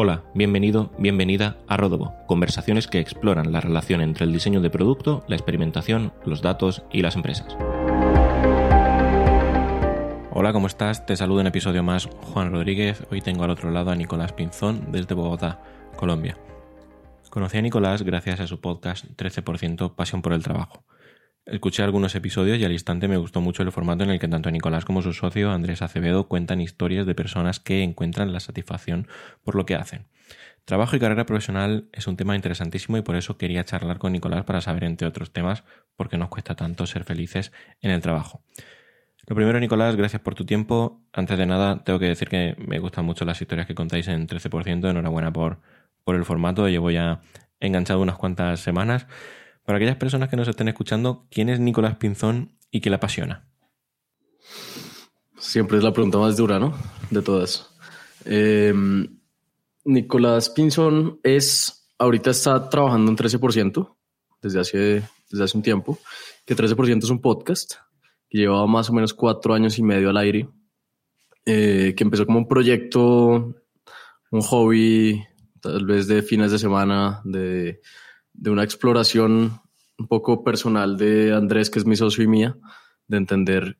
Hola, bienvenido, bienvenida a Rodobo, conversaciones que exploran la relación entre el diseño de producto, la experimentación, los datos y las empresas. Hola, ¿cómo estás? Te saludo en episodio más Juan Rodríguez. Hoy tengo al otro lado a Nicolás Pinzón desde Bogotá, Colombia. Conocí a Nicolás gracias a su podcast 13% Pasión por el Trabajo. Escuché algunos episodios y al instante me gustó mucho el formato en el que tanto Nicolás como su socio Andrés Acevedo cuentan historias de personas que encuentran la satisfacción por lo que hacen. Trabajo y carrera profesional es un tema interesantísimo y por eso quería charlar con Nicolás para saber, entre otros temas, por qué nos cuesta tanto ser felices en el trabajo. Lo primero, Nicolás, gracias por tu tiempo. Antes de nada, tengo que decir que me gustan mucho las historias que contáis en 13%. Enhorabuena por, por el formato. Llevo ya enganchado unas cuantas semanas. Para aquellas personas que nos estén escuchando, ¿quién es Nicolás Pinzón y qué le apasiona? Siempre es la pregunta más dura, ¿no? De todas. Em, Nicolás Pinzón es, ahorita está trabajando en 13% desde hace, desde hace un tiempo, que 13% es un podcast que llevaba más o menos cuatro años y medio al aire, eh, que empezó como un proyecto, un hobby, tal vez de fines de semana, de de una exploración un poco personal de Andrés, que es mi socio y mía, de entender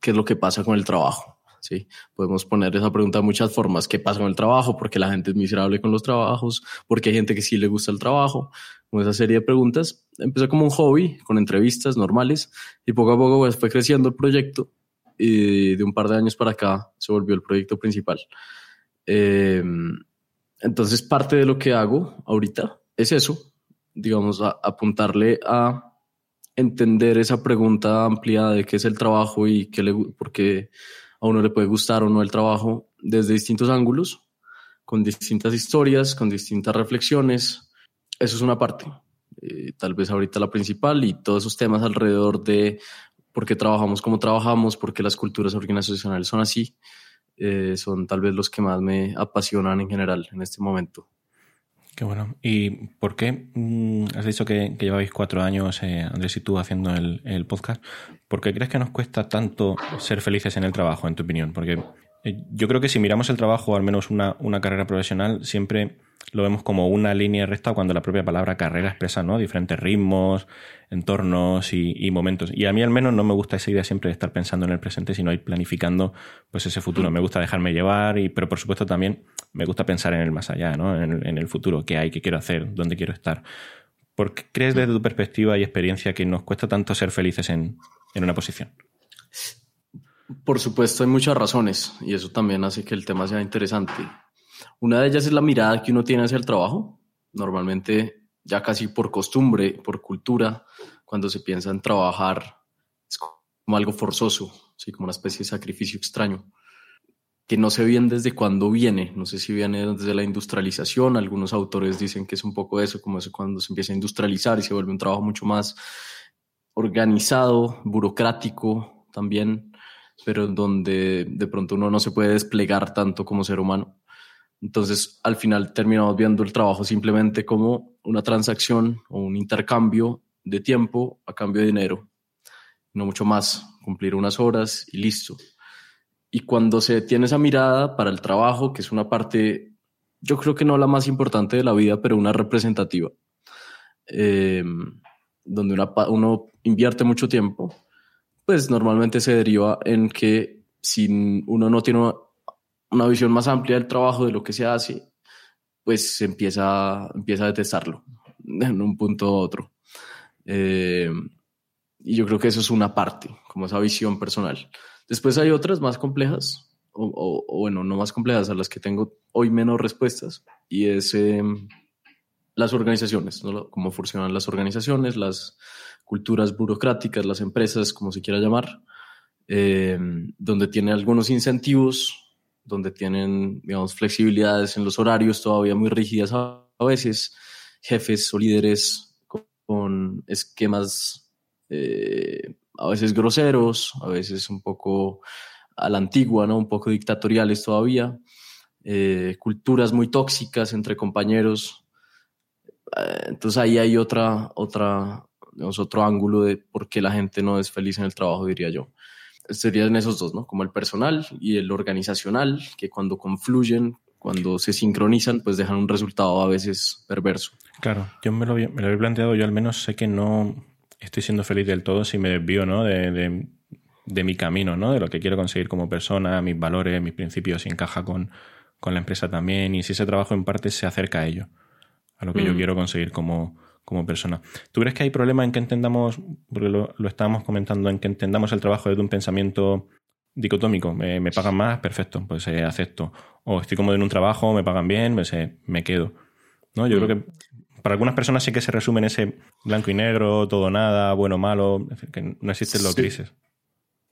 qué es lo que pasa con el trabajo. ¿sí? Podemos poner esa pregunta de muchas formas. ¿Qué pasa con el trabajo? ¿Por qué la gente es miserable con los trabajos? ¿Por qué hay gente que sí le gusta el trabajo? Con esa serie de preguntas. Empezó como un hobby, con entrevistas normales, y poco a poco pues, fue creciendo el proyecto. Y de un par de años para acá se volvió el proyecto principal. Eh, entonces, parte de lo que hago ahorita es eso, digamos, a, apuntarle a entender esa pregunta amplia de qué es el trabajo y qué le, por qué a uno le puede gustar o no el trabajo desde distintos ángulos, con distintas historias, con distintas reflexiones. Eso es una parte, eh, tal vez ahorita la principal y todos esos temas alrededor de por qué trabajamos como trabajamos, por qué las culturas organizacionales son así, eh, son tal vez los que más me apasionan en general en este momento. Qué bueno. ¿Y por qué mm, has dicho que, lleváis cuatro años, eh, Andrés y tú, haciendo el, podcast? ¿Por qué crees que nos cuesta tanto ser felices en el trabajo, en tu opinión? Porque yo creo que si miramos el trabajo, al menos una, una carrera profesional, siempre lo vemos como una línea recta cuando la propia palabra carrera expresa ¿no? diferentes ritmos, entornos y, momentos. Y a mí al menos no me gusta esa idea siempre de estar pensando en el presente, sino ir planificando pues ese futuro. Me gusta dejarme llevar, y, pero por supuesto también me gusta pensar en el más allá, ¿no? en, el, futuro, qué hay, qué quiero hacer, dónde quiero estar. ¿Por qué crees desde tu perspectiva y experiencia que nos cuesta tanto ser felices en, en una posición? Por supuesto, hay muchas razones y eso también hace que el tema sea interesante. Una de ellas es la mirada que uno tiene hacia el trabajo. Normalmente, ya casi por costumbre, por cultura, cuando se piensa en trabajar, es como algo forzoso, ¿sí? como una especie de sacrificio extraño, que no sé bien desde cuándo viene. No sé si viene desde la industrialización. Algunos autores dicen que es un poco eso, como eso cuando se empieza a industrializar y se vuelve un trabajo mucho más organizado, burocrático también, pero donde de pronto uno no se puede desplegar tanto como ser humano. Entonces, al final terminamos viendo el trabajo simplemente como una transacción o un intercambio de tiempo a cambio de dinero. No mucho más, cumplir unas horas y listo. Y cuando se tiene esa mirada para el trabajo, que es una parte, yo creo que no la más importante de la vida, pero una representativa, em, donde uno invierte mucho tiempo, pues normalmente se deriva en que si uno no tiene una visión más amplia del trabajo, de lo que se hace, pues empieza, empieza a detestarlo en un punto u otro. Eh, y yo creo que eso es una parte, como esa visión personal. Después hay otras más complejas, o, bueno, no más complejas, a las que tengo hoy menos respuestas, y es em, las organizaciones, cómo funcionan las organizaciones, las culturas burocráticas, las empresas, como se quiera llamar, em, donde tiene algunos incentivos donde tienen, digamos, flexibilidades en los horarios todavía muy rígidas a, veces, jefes o líderes con, esquemas eh, a veces groseros, a veces un poco a la antigua, ¿no? Un poco dictatoriales todavía, eh, culturas muy tóxicas entre compañeros. Eh, entonces ahí hay otra, otra, digamos, otro ángulo de por qué la gente no es feliz en el trabajo, diría yo serían esos dos, ¿no? Como el personal y el organizacional, que cuando confluyen cuando se sincronizan, pues dejan un resultado a veces perverso. Claro, yo me lo, me lo he planteado, yo al menos sé que no estoy siendo feliz del todo si me desvío ¿no? de, de, de, mi camino, ¿no? de lo que quiero conseguir como persona, mis valores, mis principios, si encaja con, con la empresa también y si ese trabajo en parte se acerca a ello, a lo que mm. yo quiero conseguir como, como persona. ¿Tú crees que hay problema en que entendamos, porque lo, lo estábamos comentando, en que entendamos el trabajo desde un pensamiento dicotómico? Me, me pagan más, perfecto, pues eh, acepto. O estoy cómodo en un trabajo, me pagan bien, pues eh, me quedo. ¿No? Yo mm. creo que para algunas personas sí que se resume en ese blanco y negro, todo nada, bueno o malo, que no existen los grises.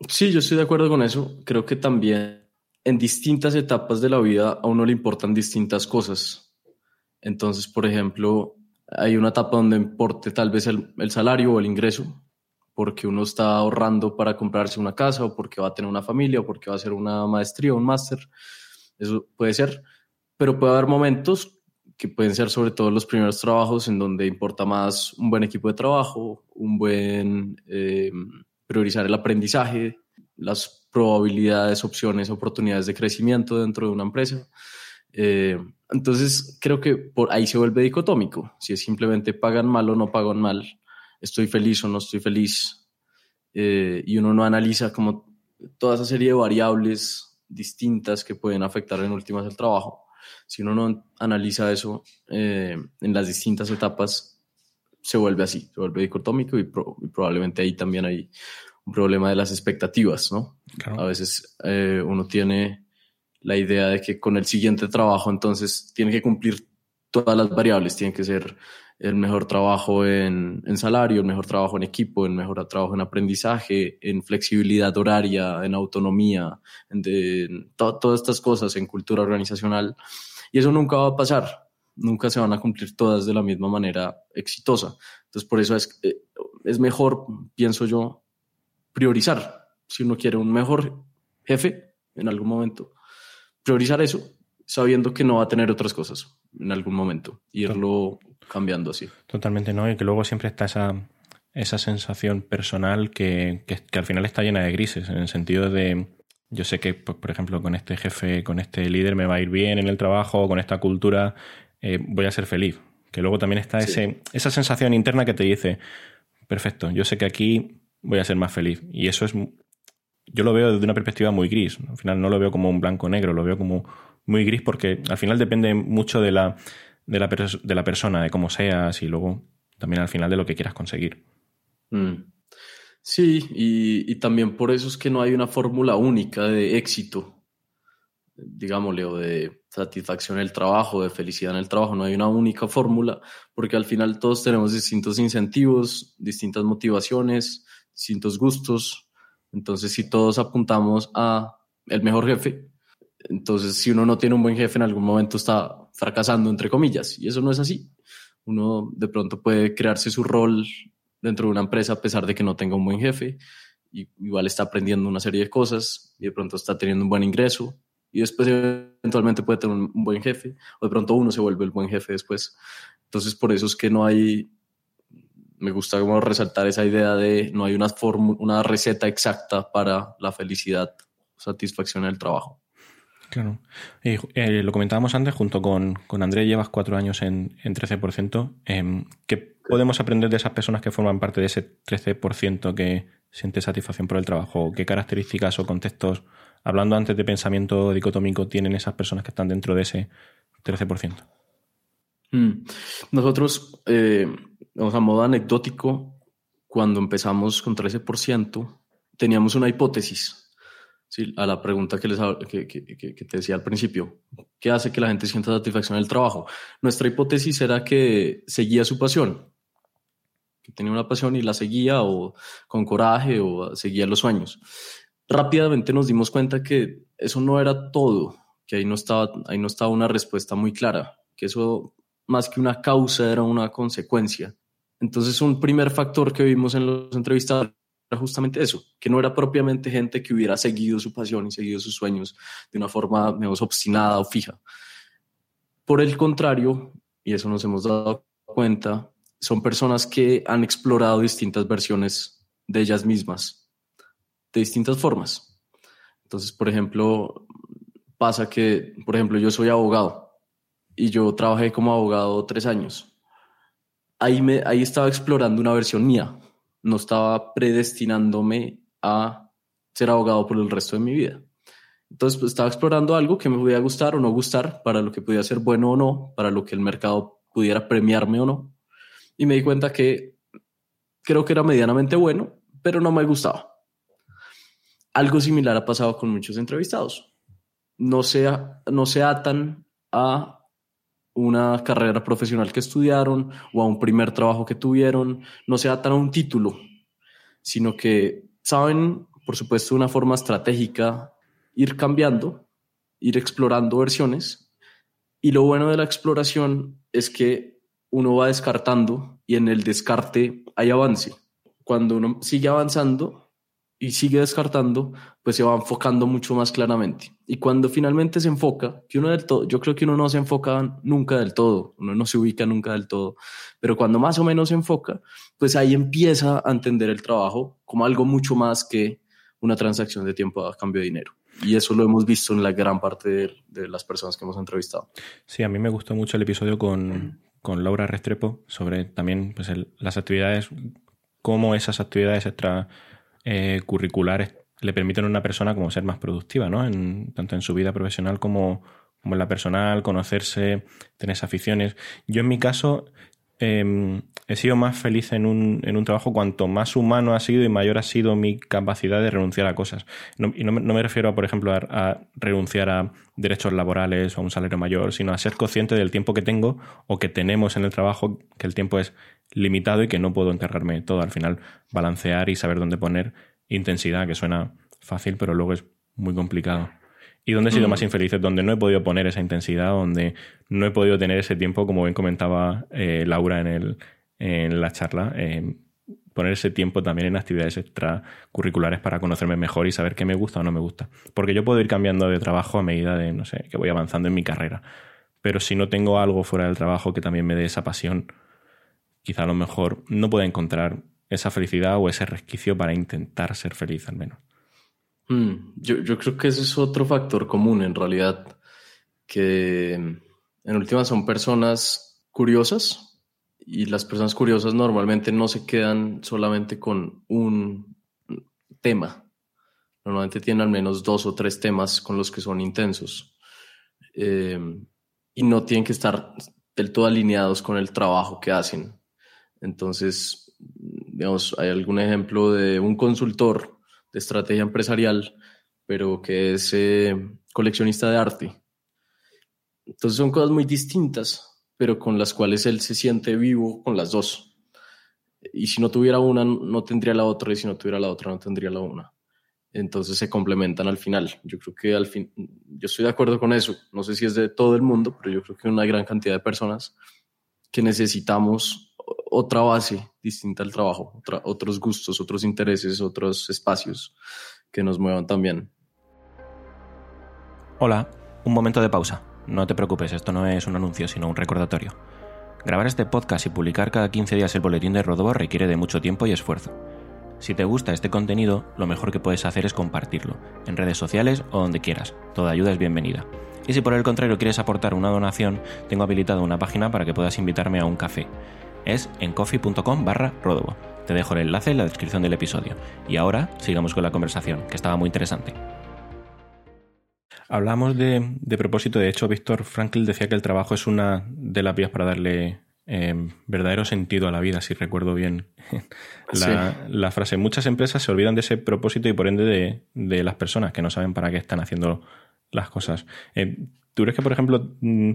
Sí, yo estoy de acuerdo con eso. Creo que también en distintas etapas de la vida a uno le importan distintas cosas. Entonces, por ejemplo, hay una etapa donde importe tal vez el, el salario o el ingreso, porque uno está ahorrando para comprarse una casa o porque va a tener una familia o porque va a hacer una maestría o un máster. Eso puede ser, pero puede haber momentos que pueden ser sobre todo los primeros trabajos en donde importa más un buen equipo de trabajo, un buen eh, priorizar el aprendizaje, las probabilidades, opciones, oportunidades de crecimiento dentro de una empresa. Eh, entonces, creo que por ahí se vuelve dicotómico. Si es simplemente pagan mal o no pagan mal, estoy feliz o no estoy feliz. Eh, y uno no analiza como toda esa serie de variables distintas que pueden afectar en últimas el trabajo. Si uno no analiza eso eh, en las distintas etapas, se vuelve así, se vuelve dicotómico y, probablemente ahí también hay un problema de las expectativas, ¿no? A veces eh, uno tiene la idea de que con el siguiente trabajo entonces tiene que cumplir todas las variables, tiene que ser el mejor trabajo en, en, salario, el mejor trabajo en equipo, el mejor trabajo en aprendizaje, en flexibilidad horaria, en autonomía, en, todas estas cosas, en cultura organizacional. Y eso nunca va a pasar, nunca se van a cumplir todas de la misma manera exitosa. Entonces, por eso es, eh, es mejor, pienso yo, priorizar. Si uno quiere un mejor jefe en algún momento, priorizar eso, sabiendo que no va a tener otras cosas en algún momento, irlo cambiando así. Totalmente, ¿no? Y que luego siempre está esa, esa sensación personal que, que, que, al final está llena de grises, en el sentido de, yo sé que, pues, por ejemplo, con este jefe, con este líder me va a ir bien en el trabajo, con esta cultura, eh, voy a ser feliz. Que luego también está sí. ese, esa sensación interna que te dice, perfecto, yo sé que aquí voy a ser más feliz. Y eso es, yo lo veo desde una perspectiva muy gris. Al final no lo veo como un blanco-negro, lo veo como muy gris porque al final depende mucho de la de la, persona, de cómo seas y luego también al final de lo que quieras conseguir. Mm. Sí, y, y, también por eso es que no hay una fórmula única de éxito, digámosle, o de satisfacción en el trabajo, de felicidad en el trabajo. No hay una única fórmula, porque al final todos tenemos distintos incentivos, distintas motivaciones, distintos gustos. Entonces, si todos apuntamos a el mejor jefe, entonces si uno no tiene un buen jefe, en algún momento está fracasando, entre comillas, y eso no es así. Uno de pronto puede crearse su rol dentro de una empresa a pesar de que no tenga un buen jefe, y igual está aprendiendo una serie de cosas, y de pronto está teniendo un buen ingreso, y después eventualmente puede tener un buen jefe, o de pronto uno se vuelve el buen jefe después. Entonces, por eso es que no hay, me gusta como resaltar esa idea de no hay una, una receta exacta para la felicidad, satisfacción en el trabajo. Claro. Eh, lo comentábamos antes, junto con, con André, llevas cuatro años en, en 13%. Eh, ¿Qué podemos aprender de esas personas que forman parte de ese 13% que siente satisfacción por el trabajo? ¿Qué características o contextos, hablando antes de pensamiento dicotómico, tienen esas personas que están dentro de ese 13%? Hmm. Nosotros, eh, a modo anecdótico, cuando empezamos con 13%, teníamos una hipótesis Sí, a la pregunta que, les, que, que, que, te decía al principio, ¿qué hace que la gente sienta satisfacción en el trabajo? Nuestra hipótesis era que seguía su pasión, que tenía una pasión y la seguía o con coraje o seguía los sueños. Rápidamente nos dimos cuenta que eso no era todo, que ahí no estaba, ahí no estaba una respuesta muy clara, que eso más que una causa era una consecuencia. Entonces un primer factor que vimos en los entrevistados justamente eso, que no era propiamente gente que hubiera seguido su pasión y seguido sus sueños de una forma menos obstinada o fija. Por el contrario, y eso nos hemos dado cuenta, son personas que han explorado distintas versiones de ellas mismas, de distintas formas. Entonces, por ejemplo, pasa que, por ejemplo, yo soy abogado y yo trabajé como abogado tres años. Ahí, me, ahí estaba explorando una versión mía, no estaba predestinándome a ser abogado por el resto de mi vida. Entonces, pues, estaba explorando algo que me pudiera gustar o no gustar, para lo que pudiera ser bueno o no, para lo que el mercado pudiera premiarme o no. Y me di cuenta que creo que era medianamente bueno, pero no me gustaba. Algo similar ha pasado con muchos entrevistados no se, no se atan a una carrera profesional que estudiaron o a un primer trabajo que tuvieron, no se atan a un título, sino que saben, por supuesto, una forma estratégica ir cambiando, ir explorando versiones. Y lo bueno de la exploración es que uno va descartando y en el descarte hay avance. Cuando uno sigue avanzando, y sigue descartando, pues se va enfocando mucho más claramente. Y cuando finalmente se enfoca, que uno del todo, yo creo que uno no se enfoca nunca del todo, uno no se ubica nunca del todo, pero cuando más o menos se enfoca, pues ahí empieza a entender el trabajo como algo mucho más que una transacción de tiempo a cambio de dinero. Y eso lo hemos visto en la gran parte de, las personas que hemos entrevistado. Sí, a mí me gustó mucho el episodio con, con Laura Restrepo sobre también pues las actividades, cómo esas actividades extra eh, curriculares le permiten a una persona como ser más productiva, ¿no? En, tanto en su vida profesional como, como en la personal, conocerse, tener aficiones. Yo en mi caso em, he sido más feliz en un, en un, trabajo cuanto más humano ha sido y mayor ha sido mi capacidad de renunciar a cosas. y no, me refiero, a, por ejemplo, a, renunciar a derechos laborales o a un salario mayor, sino a ser consciente del tiempo que tengo o que tenemos en el trabajo, que el tiempo es limitado y que no puedo enterrarme todo. Al final, balancear y saber dónde poner intensidad, que suena fácil, pero luego es muy complicado. ¿Y dónde he sido mm. más infeliz? Donde no he podido poner esa intensidad, donde no he podido tener ese tiempo, como bien comentaba eh, Laura en, el, en la charla, eh, poner ese tiempo también en actividades extracurriculares para conocerme mejor y saber qué me gusta o no me gusta. Porque yo puedo ir cambiando de trabajo a medida de, no sé, que voy avanzando en mi carrera. Pero si no tengo algo fuera del trabajo que también me dé esa pasión, quizá a lo mejor no pueda encontrar esa felicidad o ese resquicio para intentar ser feliz al menos. Mm, yo, creo que ese es otro factor común en realidad, que en última son personas curiosas y las personas curiosas normalmente no se quedan solamente con un tema, normalmente tienen al menos dos o tres temas con los que son intensos eh, y no tienen que estar del todo alineados con el trabajo que hacen. Entonces, digamos, hay algún ejemplo de un consultor de estrategia empresarial, pero que es eh, coleccionista de arte. Entonces son cosas muy distintas, pero con las cuales él se siente vivo con las dos. Y si no tuviera una, no tendría la otra, y si no tuviera la otra, no tendría la una. Entonces se complementan al final. Yo creo que al fin, yo estoy de acuerdo con eso. No sé si es de todo el mundo, pero yo creo que una gran cantidad de personas que necesitamos otra base distinta al trabajo, otros gustos, otros intereses, otros espacios que nos muevan también. Hola, un momento de pausa. No te preocupes, esto no es un anuncio, sino un recordatorio. Grabar este podcast y publicar cada 15 días el boletín de Rodobo requiere de mucho tiempo y esfuerzo. Si te gusta este contenido, lo mejor que puedes hacer es compartirlo, en redes sociales o donde quieras. Toda ayuda es bienvenida. Y si por el contrario quieres aportar una donación, tengo habilitada una página para que puedas invitarme a un café es en coffee.com barra Rodobo. Te dejo el enlace en la descripción del episodio. Y ahora sigamos con la conversación, que estaba muy interesante. Hablamos de, propósito, de hecho, Víctor Frankl decía que el trabajo es una de las vías para darle em, verdadero sentido a la vida, si recuerdo bien la, frase. Muchas empresas se olvidan de ese propósito y por ende de, las personas que no saben para qué están haciendo las cosas. Em, ¿Tú crees que, por ejemplo, mm,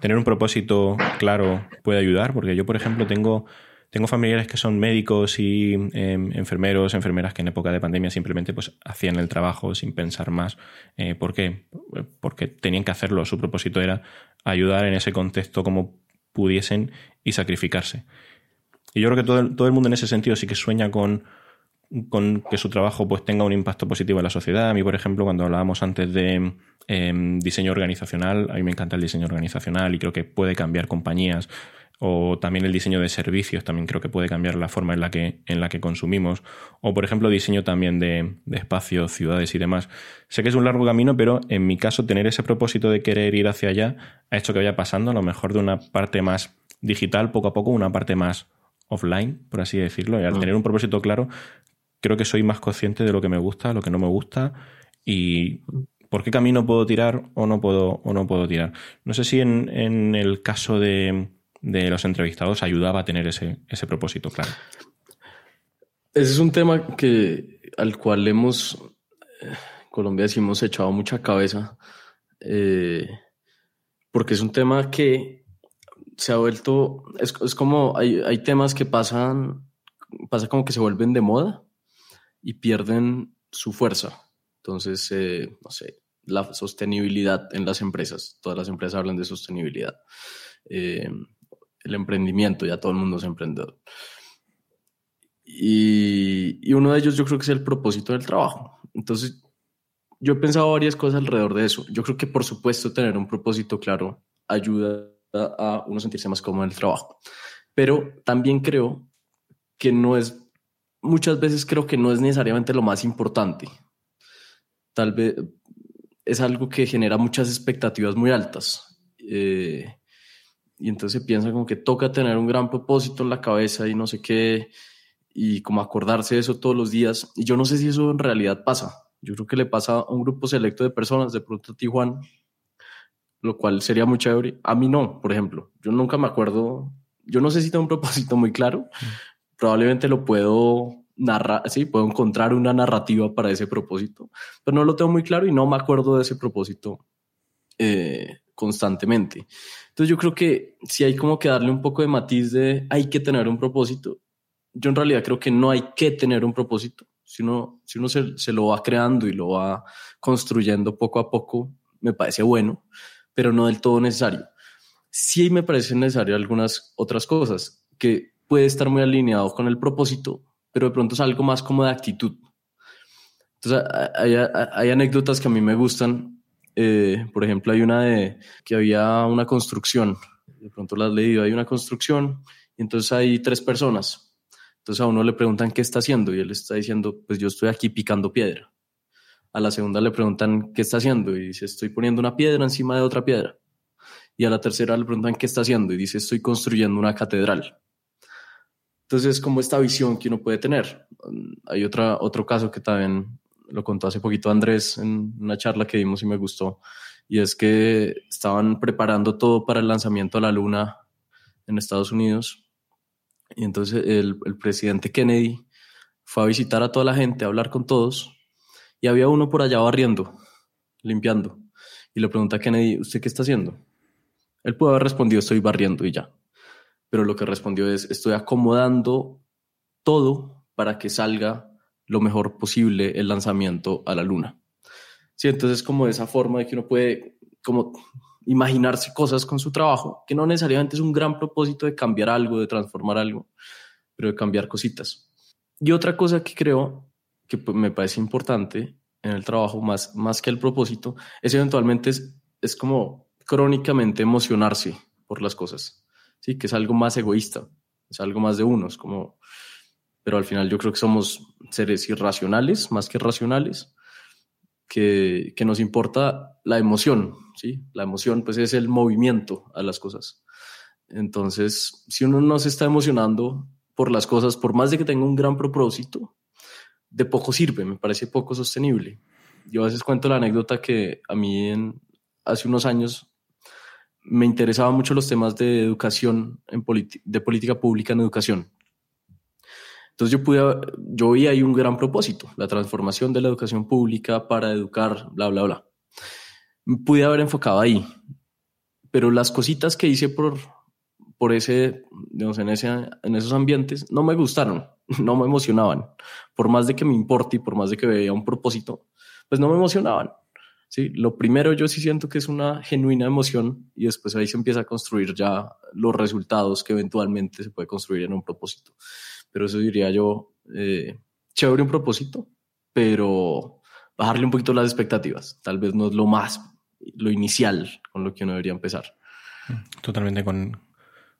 tener un propósito claro puede ayudar, porque yo, por ejemplo, tengo, tengo familiares que son médicos y em, enfermeros, enfermeras que en época de pandemia simplemente pues, hacían el trabajo sin pensar más. Eh, ¿Por qué? Porque tenían que hacerlo. Su propósito era ayudar en ese contexto como pudiesen y sacrificarse. Y yo creo que todo todo el mundo en ese sentido sí que sueña con, con que su trabajo pues tenga un impacto positivo en la sociedad. A mí, por ejemplo, cuando hablábamos antes de Em, diseño organizacional, a mí me encanta el diseño organizacional y creo que puede cambiar compañías o también el diseño de servicios también creo que puede cambiar la forma en la que, en la que consumimos, o por ejemplo diseño también de, de espacios, ciudades y demás. Sé que es un largo camino, pero en mi caso tener ese propósito de querer ir hacia allá ha hecho que vaya pasando a lo mejor de una parte más digital poco a poco, una parte más offline, por así decirlo, y al mm. tener un propósito claro, creo que soy más consciente de lo que me gusta, lo que no me gusta y por qué camino puedo tirar o no puedo, o no puedo tirar. No sé si en, en el caso de, los entrevistados ayudaba a tener ese, ese propósito claro. Ese es un tema que, al cual hemos, eh, Colombia hemos echado mucha cabeza, eh, porque es un tema que se ha vuelto, es, es como, hay, hay temas que pasan, pasa como que se vuelven de moda y pierden su fuerza. Entonces, eh, no sé, la sostenibilidad en las empresas. Todas las empresas hablan de sostenibilidad. Eh, el emprendimiento, ya todo el mundo es emprendedor. Y, y, uno de ellos yo creo que es el propósito del trabajo. Entonces, yo he pensado varias cosas alrededor de eso. Yo creo que, por supuesto, tener un propósito claro ayuda a uno sentirse más cómodo en el trabajo. Pero también creo que no es muchas veces creo que no es necesariamente lo más importante. Tal vez es algo que genera muchas expectativas muy altas. Eh, y entonces piensa como que toca tener un gran propósito en la cabeza y no sé qué, y como acordarse de eso todos los días. Y yo no sé si eso en realidad pasa. Yo creo que le pasa a un grupo selecto de personas, de pronto a Tijuana, lo cual sería muy chévere. A mí no, por ejemplo. Yo nunca me acuerdo, yo no sé si tengo un propósito muy claro, mm probablemente lo puedo narrar, sí, puedo encontrar una narrativa para ese propósito, pero no lo tengo muy claro y no me acuerdo de ese propósito eh, constantemente. Entonces yo creo que si hay como que darle un poco de matiz de hay que tener un propósito. Yo en realidad creo que no hay que tener un propósito. Si uno, si uno se, se lo va creando y lo va construyendo poco a poco, me parece bueno, pero no del todo necesario. Sí me parecen necesarias algunas otras cosas que puede estar muy alineado con el propósito, pero de pronto es algo más como de actitud. Entonces, hay, anécdotas que a mí me gustan. Eh, por ejemplo, hay una de que había una construcción. De pronto la has leído. Hay una construcción y entonces hay tres personas. Entonces a uno le preguntan qué está haciendo y él está diciendo, pues yo estoy aquí picando piedra. A la segunda le preguntan qué está haciendo y dice, estoy poniendo una piedra encima de otra piedra. Y a la tercera le preguntan qué está haciendo y dice, estoy construyendo una catedral. Entonces, como esta visión que uno puede tener. Hay otra, otro caso que también lo contó hace poquito Andrés en una charla que dimos y me gustó, y es que estaban preparando todo para el lanzamiento a la Luna en Estados Unidos. Y entonces el, el presidente Kennedy fue a visitar a toda la gente, a hablar con todos, y había uno por allá barriendo, limpiando. Y le pregunta a Kennedy, ¿usted qué está haciendo? Él pudo haber respondido, estoy barriendo y ya pero lo que respondió es, estoy acomodando todo para que salga lo mejor posible el lanzamiento a la luna. Sí, entonces como esa forma de que uno puede como imaginarse cosas con su trabajo, que no necesariamente es un gran propósito de cambiar algo, de transformar algo, pero de cambiar cositas. Y otra cosa que creo que pues, me parece importante en el trabajo, más, más que el propósito, es eventualmente es, es como crónicamente emocionarse por las cosas sí, que es algo más egoísta, es algo más de unos, como, pero al final yo creo que somos seres irracionales, más que racionales, que, que nos importa la emoción, ¿sí? La emoción pues es el movimiento a las cosas. Entonces, si uno no se está emocionando por las cosas, por más de que tenga un gran propósito, de poco sirve, me parece poco sostenible. Yo a veces cuento la anécdota que a mí en, hace unos años me interesaban mucho los temas de educación, en de política pública en educación. Entonces yo pude, yo vi ahí un gran propósito, la transformación de la educación pública para educar, bla, bla, bla. Pude haber enfocado ahí, pero las cositas que hice por, por ese, digamos, en, ese, en esos ambientes no me gustaron, no me emocionaban. Por más de que me importe y por más de que veía un propósito, pues no me emocionaban. ¿Sí? Lo primero yo sí siento que es una genuina emoción y después ahí se empieza a construir ya los resultados que eventualmente se puede construir en un propósito. Pero eso diría yo, eh, chévere un propósito, pero bajarle un poquito las expectativas. Tal vez no es lo más, lo inicial con lo que uno debería empezar. Totalmente con,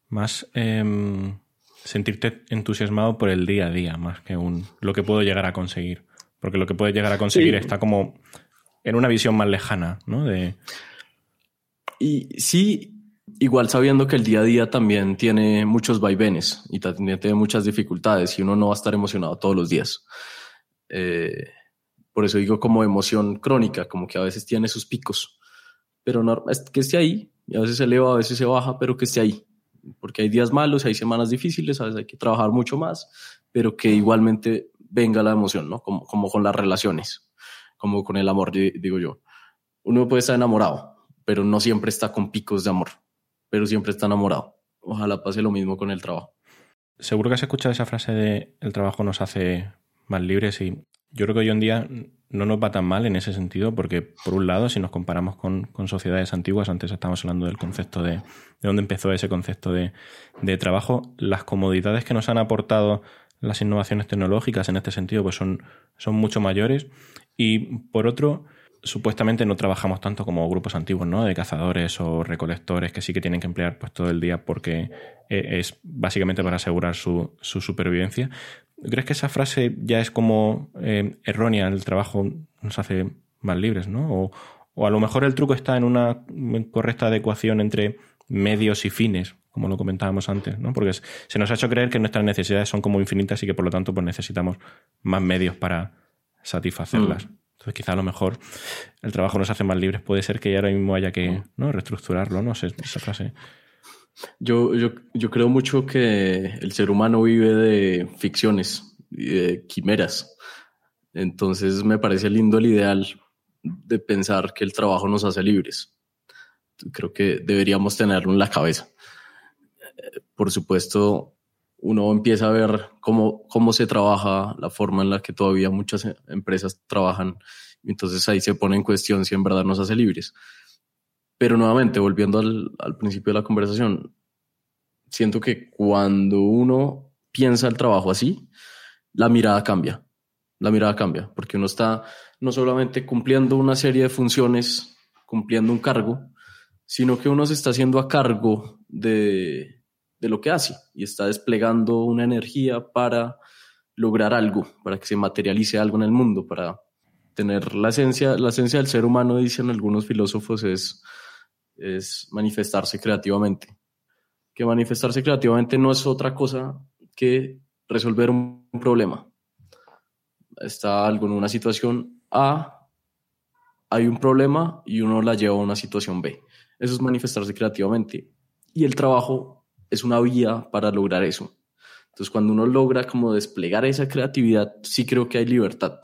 más em, sentirte entusiasmado por el día a día, más que un, lo que puedo llegar a conseguir. Porque lo que puedes llegar a conseguir está como en una visión más lejana, ¿no? De... Y sí, igual sabiendo que el día a día también tiene muchos vaivenes y también tiene muchas dificultades y uno no va a estar emocionado todos los días. Eh, por eso digo como emoción crónica, como que a veces tiene sus picos, pero no, que esté ahí, y a veces se eleva, a veces se baja, pero que esté ahí, porque hay días malos, hay semanas difíciles, a veces hay que trabajar mucho más, pero que igualmente venga la emoción, ¿no? Como con las relaciones, como con el amor, digo yo. Uno puede estar enamorado, pero no siempre está con picos de amor, pero siempre está enamorado. Ojalá pase lo mismo con el trabajo. Seguro que has escuchado esa frase de el trabajo nos hace más libres y yo creo que hoy en día no nos va tan mal en ese sentido porque, por un lado, si nos comparamos con, sociedades antiguas, antes estábamos hablando del concepto de, de dónde empezó ese concepto de, de, trabajo, las comodidades que nos han aportado las innovaciones tecnológicas en este sentido pues son, son mucho mayores y, por otro, supuestamente no trabajamos tanto como grupos antiguos, ¿no? De cazadores o recolectores que sí que tienen que emplear pues todo el día porque eh, es básicamente para asegurar su, su supervivencia. ¿Crees que esa frase ya es como eh, errónea? El trabajo nos hace más libres, ¿no? O, o, a lo mejor el truco está en una correcta adecuación entre medios y fines, como lo comentábamos antes, ¿no? Porque se nos ha hecho creer que nuestras necesidades son como infinitas y que por lo tanto pues necesitamos más medios para satisfacerlas. Mm. Entonces, quizá a lo mejor el trabajo nos hace más libres. Puede ser que ahora mismo haya que ¿no? reestructurarlo, no sé, esa frase. Yo, yo, yo creo mucho que el ser humano vive de ficciones y de quimeras. Entonces, me parece lindo el ideal de pensar que el trabajo nos hace libres. Creo que deberíamos tenerlo en la cabeza. Por supuesto, uno empieza a ver cómo, cómo se trabaja, la forma en la que todavía muchas empresas trabajan. Entonces ahí se pone en cuestión si en verdad nos hace libres. Pero nuevamente, volviendo al, al principio de la conversación, siento que cuando uno piensa el trabajo así, la mirada cambia. La mirada cambia, porque uno está no solamente cumpliendo una serie de funciones, cumpliendo un cargo, sino que uno se está haciendo a cargo de, de lo que hace y está desplegando una energía para lograr algo, para que se materialice algo en el mundo, para tener la esencia, la esencia del ser humano, dicen algunos filósofos, es, es manifestarse creativamente. Que manifestarse creativamente no es otra cosa que resolver un problema. Está algo en una situación A, hay un problema y uno la lleva a una situación B. Eso es manifestarse creativamente. Y el trabajo es una vía para lograr eso. Entonces, cuando uno logra como desplegar esa creatividad, sí creo que hay libertad.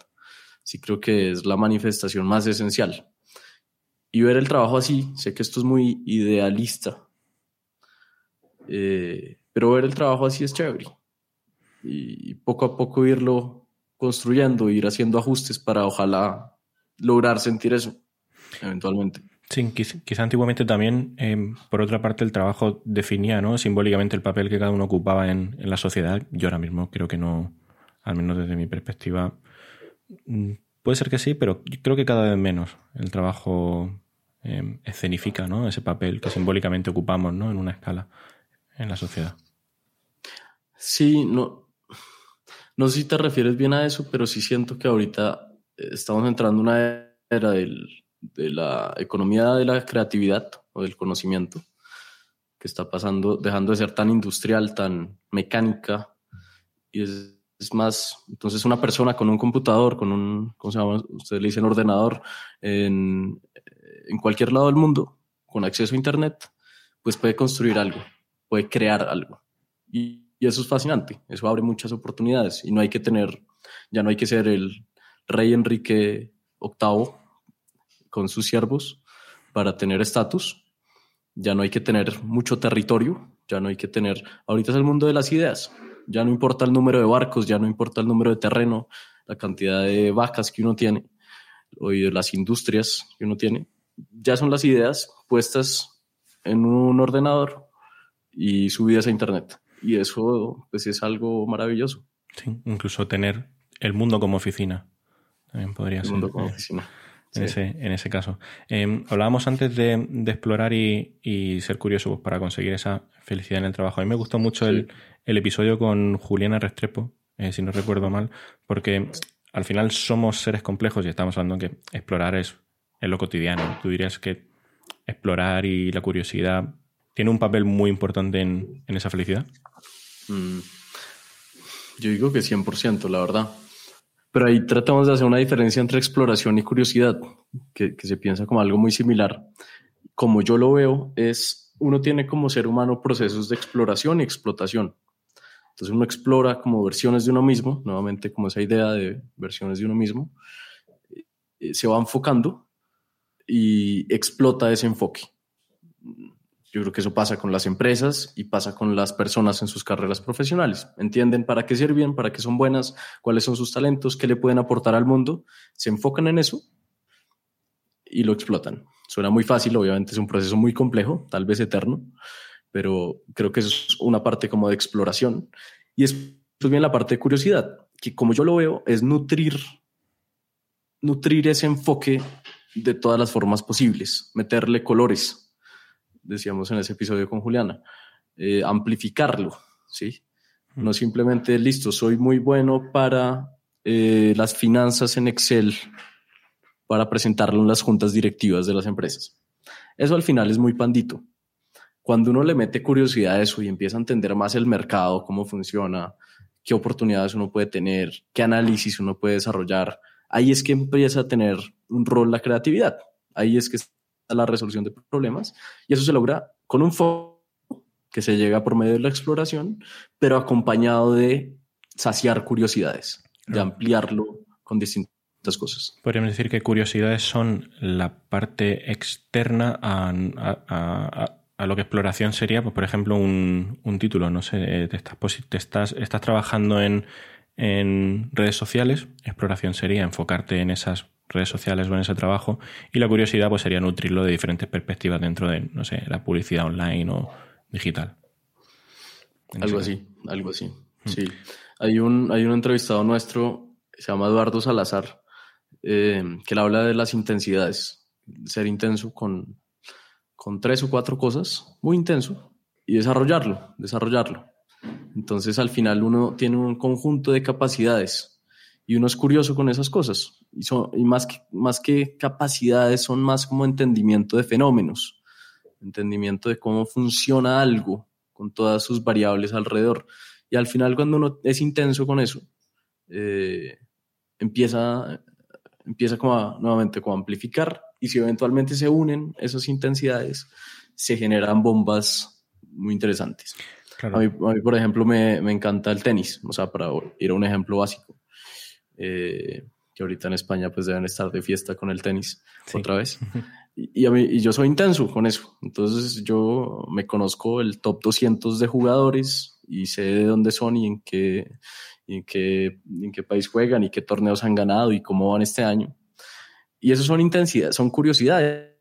Sí creo que es la manifestación más esencial. Y ver el trabajo así, sé que esto es muy idealista, eh, pero ver el trabajo así es chévere. Y poco a poco irlo construyendo, ir haciendo ajustes para ojalá lograr sentir eso eventualmente. Sí, quizá, antiguamente también, em, por otra parte, el trabajo definía ¿no? simbólicamente el papel que cada uno ocupaba en, la sociedad. Yo ahora mismo creo que no, al menos desde mi perspectiva, mm, puede ser que sí, pero creo que cada vez menos el trabajo em, escenifica ¿no? ese papel que simbólicamente ocupamos ¿no? en una escala en la sociedad. Sí, no, no sé si te refieres bien a eso, pero sí siento que ahorita estamos entrando en una era del de la economía de la creatividad o del conocimiento, que está pasando, dejando de ser tan industrial, tan mecánica, y es, más, entonces una persona con un computador, con un, ¿cómo se llama? Ustedes le dicen ordenador, en, en cualquier lado del mundo, con acceso a Internet, pues puede construir algo, puede crear algo. Y, y eso es fascinante, eso abre muchas oportunidades y no hay que tener, ya no hay que ser el rey Enrique VIII con sus siervos para tener estatus. Ya no hay que tener mucho territorio, ya no hay que tener, ahorita es el mundo de las ideas, ya no importa el número de barcos, ya no importa el número de terreno, la cantidad de vacas que uno tiene o de las industrias que uno tiene, ya son las ideas puestas en un ordenador y subidas a internet. Y eso pues es algo maravilloso. Sí, incluso tener el mundo como oficina. También podría el ser. Mundo como oficina en, ese, en ese caso. Em, hablábamos antes de, explorar y, ser curioso pues, para conseguir esa felicidad en el trabajo. A mí me gustó mucho el, episodio con Juliana Restrepo, eh, si no recuerdo mal, porque al final somos seres complejos y estamos hablando que explorar es, es lo cotidiano. Tú dirías que explorar y la curiosidad tiene un papel muy importante en, esa felicidad. Mm. Yo digo que 100%, la verdad. Pero ahí tratamos de hacer una diferencia entre exploración y curiosidad, que, se piensa como algo muy similar. Como yo lo veo, es uno tiene como ser humano procesos de exploración y explotación. Entonces uno explora como versiones de uno mismo, nuevamente como esa idea de versiones de uno mismo, eh, se va enfocando y explota ese enfoque. Yo creo que eso pasa con las empresas y pasa con las personas en sus carreras profesionales. Entienden para qué sirven, para qué son buenas, cuáles son sus talentos, qué le pueden aportar al mundo, se enfocan en eso y lo explotan. Suena muy fácil, obviamente es un proceso muy complejo, tal vez eterno, pero creo que es una parte como de exploración. Y es bien la parte de curiosidad, que como yo lo veo, es nutrir, nutrir ese enfoque de todas las formas posibles, meterle colores, decíamos en ese episodio con Juliana, eh, amplificarlo, ¿sí? No simplemente, listo, soy muy bueno para eh, las finanzas en Excel, para presentarlo en las juntas directivas de las empresas. Eso al final es muy pandito. Cuando uno le mete curiosidad a eso y empieza a entender más el mercado, cómo funciona, qué oportunidades uno puede tener, qué análisis uno puede desarrollar, ahí es que empieza a tener un rol la creatividad. Ahí es que la resolución de problemas y eso se logra con un foco que se llega por medio de la exploración, pero acompañado de saciar curiosidades, de ampliarlo con distintas cosas. Podríamos decir que curiosidades son la parte externa a, a, lo que exploración sería, pues, por ejemplo, un, un título, no sé, te estás, te estás, estás trabajando en, en redes sociales, exploración sería enfocarte en esas redes sociales o en ese trabajo. Y la curiosidad pues sería nutrirlo de diferentes perspectivas dentro de, no sé, la publicidad online o digital. algo así, algo así. Mm. Sí. Hay un, hay un entrevistado nuestro, se llama Eduardo Salazar, eh, que habla de las intensidades. Ser intenso con, con tres o cuatro cosas, muy intenso, y desarrollarlo, desarrollarlo. Entonces al final uno tiene un conjunto de capacidades y uno es curioso con esas cosas. Y, son, y más, que, más que capacidades, son más como entendimiento de fenómenos, entendimiento de cómo funciona algo con todas sus variables alrededor. Y al final, cuando uno es intenso con eso, eh, empieza, empieza como nuevamente como a amplificar y si eventualmente se unen esas intensidades, se generan bombas muy interesantes. A, mí, por ejemplo, me, me, encanta el tenis, o sea, para ir a un ejemplo básico. Eh, que ahorita en España pues deben estar de fiesta con el tenis otra vez. Y, a mí, y yo soy intenso con eso. Entonces yo me conozco el top 200 de jugadores y sé de dónde son y en qué, y en qué, en qué país juegan y qué torneos han ganado y cómo van este año. Y eso son intensidades, son curiosidades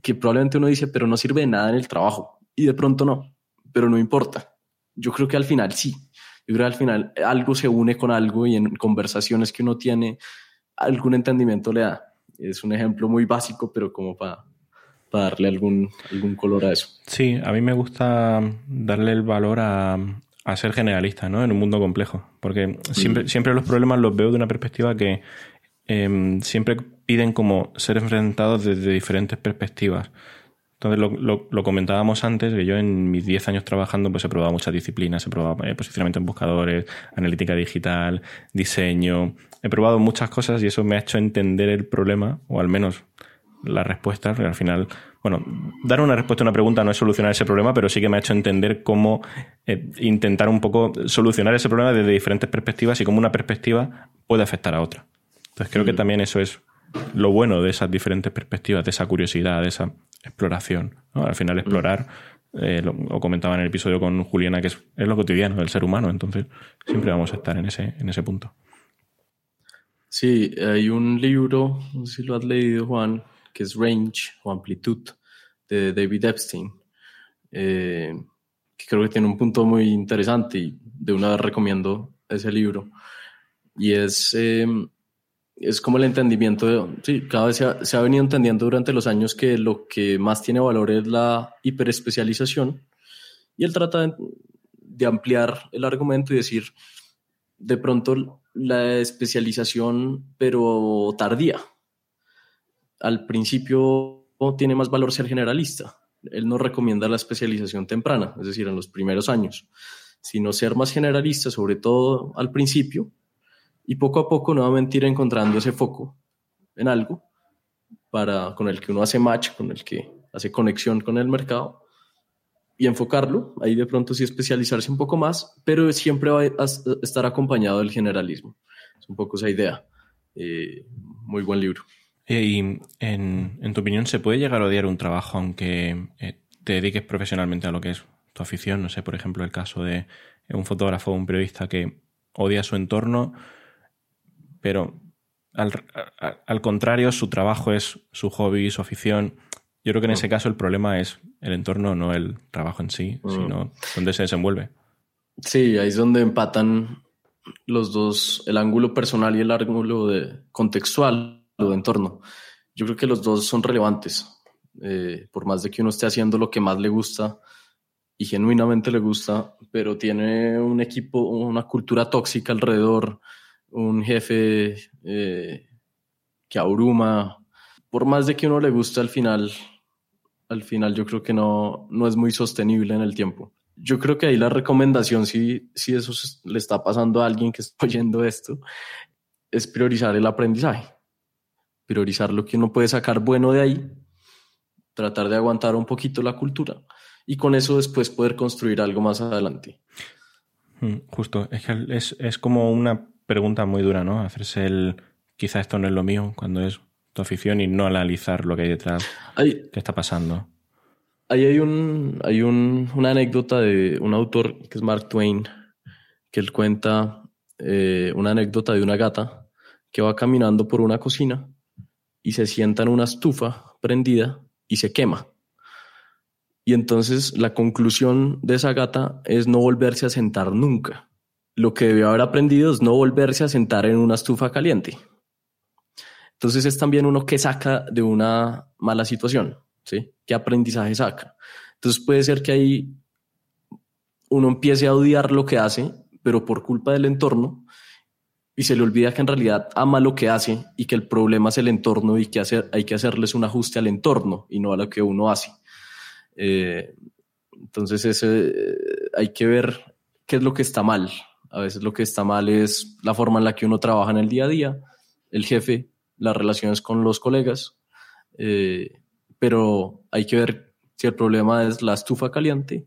que probablemente uno dice, pero no sirve de nada en el trabajo. Y de pronto no, pero no importa. Yo creo que al final sí. Yo creo que al final algo se une con algo y en conversaciones que uno tiene, algún entendimiento le da. Es un ejemplo muy básico, pero como para, darle algún, algún color a eso. Sí, a mí me gusta darle el valor a, ser generalista, ¿no? En un mundo complejo. Porque siempre, mm. siempre los problemas los veo de una perspectiva que em, siempre piden como ser enfrentados desde diferentes perspectivas. Entonces lo, lo, comentábamos antes, que yo en mis 10 años trabajando pues he probado muchas disciplinas, he probado eh, posicionamiento en buscadores, analítica digital, diseño, he probado muchas cosas y eso me ha hecho entender el problema, o al menos la respuesta, al final, bueno, dar una respuesta a una pregunta no es solucionar ese problema, pero sí que me ha hecho entender cómo eh, intentar un poco solucionar ese problema desde diferentes perspectivas y cómo una perspectiva puede afectar a otra. Entonces creo que mm. también eso es lo bueno de esas diferentes perspectivas, de esa curiosidad, de esa exploración. Al final explorar, eh, lo, comentaba en el episodio con Juliana, que es, lo cotidiano del ser humano, entonces siempre vamos a estar en ese, en ese punto. Sí, hay un libro, no sé si lo has leído, Juan, que es Range o Amplitud, de David Epstein, eh, que creo que tiene un punto muy interesante y de una vez recomiendo ese libro. Y es, eh, es como el entendimiento de, sí, cada vez se ha, venido entendiendo durante los años que lo que más tiene valor es la hiperespecialización y él trata de, de ampliar el argumento y decir, de pronto la especialización, pero tardía. Al principio tiene más valor ser generalista. Él no recomienda la especialización temprana, es decir, en los primeros años, sino ser más generalista, sobre todo al principio, y poco a poco nuevamente ir encontrando ese foco en algo para, con el que uno hace match, con el que hace conexión con el mercado y enfocarlo, ahí de pronto sí especializarse un poco más, pero siempre va a estar acompañado del generalismo. Es un poco esa idea. Eh, muy buen libro. Y en, en, tu opinión, ¿se puede llegar a odiar un trabajo aunque eh, te dediques profesionalmente a lo que es tu afición? No sé, por ejemplo, el caso de un fotógrafo o un periodista que odia su entorno, pero al, al, contrario, su trabajo es su hobby, su afición. Yo creo que en ese caso el problema es el entorno, no el trabajo en sí, mm. sino donde se desenvuelve. Sí, ahí es donde empatan los dos, el ángulo personal y el ángulo de, contextual o de entorno. Yo creo que los dos son relevantes. Eh, por más de que uno esté haciendo lo que más le gusta y genuinamente le gusta, pero tiene un equipo, una cultura tóxica alrededor, un jefe eh, que abruma. Por más de que uno le guste, al final, al final yo creo que no, no es muy sostenible en el tiempo. Yo creo que ahí la recomendación, si, si eso le está pasando a alguien que está oyendo esto, es priorizar el aprendizaje. Priorizar lo que uno puede sacar bueno de ahí, tratar de aguantar un poquito la cultura y con eso después poder construir algo más adelante. Mm, justo, es es como una pregunta muy dura, ¿no? Hacerse el quizá esto no es lo mío cuando es tu afición y no analizar lo que hay detrás, qué está pasando. Ahí hay, un, hay un, una anécdota de un autor que es Mark Twain, que él cuenta eh, una anécdota de una gata que va caminando por una cocina y se sienta en una estufa prendida y se quema. Y entonces la conclusión de esa gata es no volverse a sentar nunca lo que debió haber aprendido es no volverse a sentar en una estufa caliente. Entonces es también uno que saca de una mala situación, ¿sí? ¿Qué aprendizaje saca? Entonces puede ser que ahí uno empiece a odiar lo que hace, pero por culpa del entorno, y se le olvida que en realidad ama lo que hace y que el problema es el entorno y que hacer, hay que hacerles un ajuste al entorno y no a lo que uno hace. Eh, entonces ese, eh, hay que ver qué es lo que está mal, a veces lo que está mal es la forma en la que uno trabaja en el día a día, el jefe, las relaciones con los colegas, eh, pero hay que ver si el problema es la estufa caliente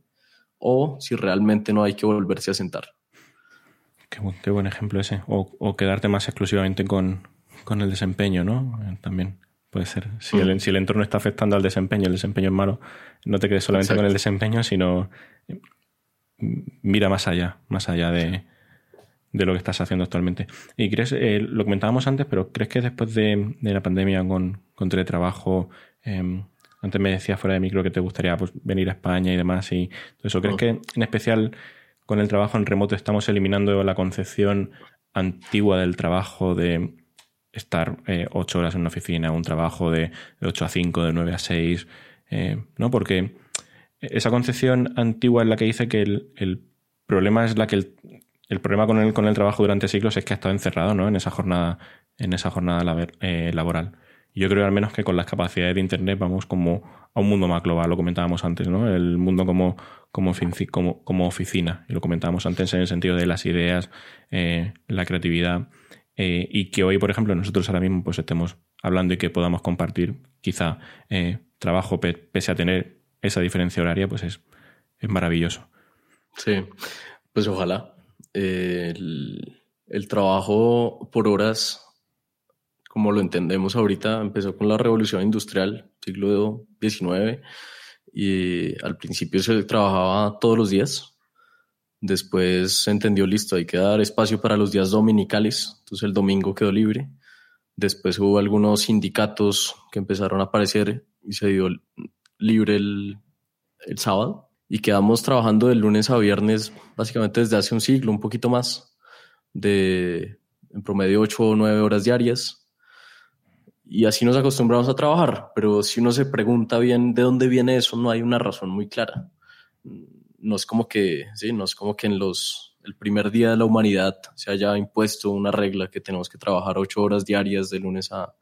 o si realmente no hay que volverse a sentar. Qué buen, ejemplo ese. O, quedarte más exclusivamente con, el desempeño, ¿no? Eh, también puede ser. Si, el, mm. si el entorno está afectando al desempeño, el desempeño es malo, no te quedes solamente con el desempeño, sino eh, mira más allá, más allá de, de lo que estás haciendo actualmente. Y crees, eh, lo comentábamos antes, pero ¿crees que después de, la pandemia con, con teletrabajo, em, antes me decías fuera de micro que te gustaría pues, venir a España y demás, y todo eso, ¿crees que en especial con el trabajo en remoto estamos eliminando la concepción antigua del trabajo de estar eh, ocho horas en una oficina, un trabajo de, ocho a cinco, de nueve a seis, eh, ¿no? Porque esa concepción antigua es la que dice que el, el problema es la que el, el problema con el, con el trabajo durante siglos es que ha estado encerrado ¿no? en esa jornada, en esa jornada eh, laboral. Yo creo al menos que con las capacidades de Internet vamos como a un mundo más global, lo comentábamos antes, ¿no? El mundo como, como, como, como oficina, y lo comentábamos antes en el sentido de las ideas, eh, la creatividad, eh, y que hoy, por ejemplo, nosotros ahora mismo pues estemos hablando y que podamos compartir quizá trabajo pese a tener esa diferencia horaria, pues es, es maravilloso. Sí, pues ojalá el, el trabajo por horas, como lo entendemos ahorita, empezó con la revolución industrial, siglo XIX, y al principio se trabajaba todos los días. Después se entendió, listo, hay que dar espacio para los días dominicales, entonces el domingo quedó libre. Después hubo algunos sindicatos que empezaron a aparecer y se dio libre el, el sábado y quedamos trabajando de lunes a viernes básicamente desde hace un siglo, un poquito más, de en promedio 8 o 9 horas diarias. y así nos acostumbramos a trabajar, pero si uno se pregunta bien de dónde viene eso, no hay una razón muy clara. No es como que, sí, no es como que en los, el primer día de la humanidad se haya impuesto una regla que tenemos que trabajar ocho horas diarias de lunes a,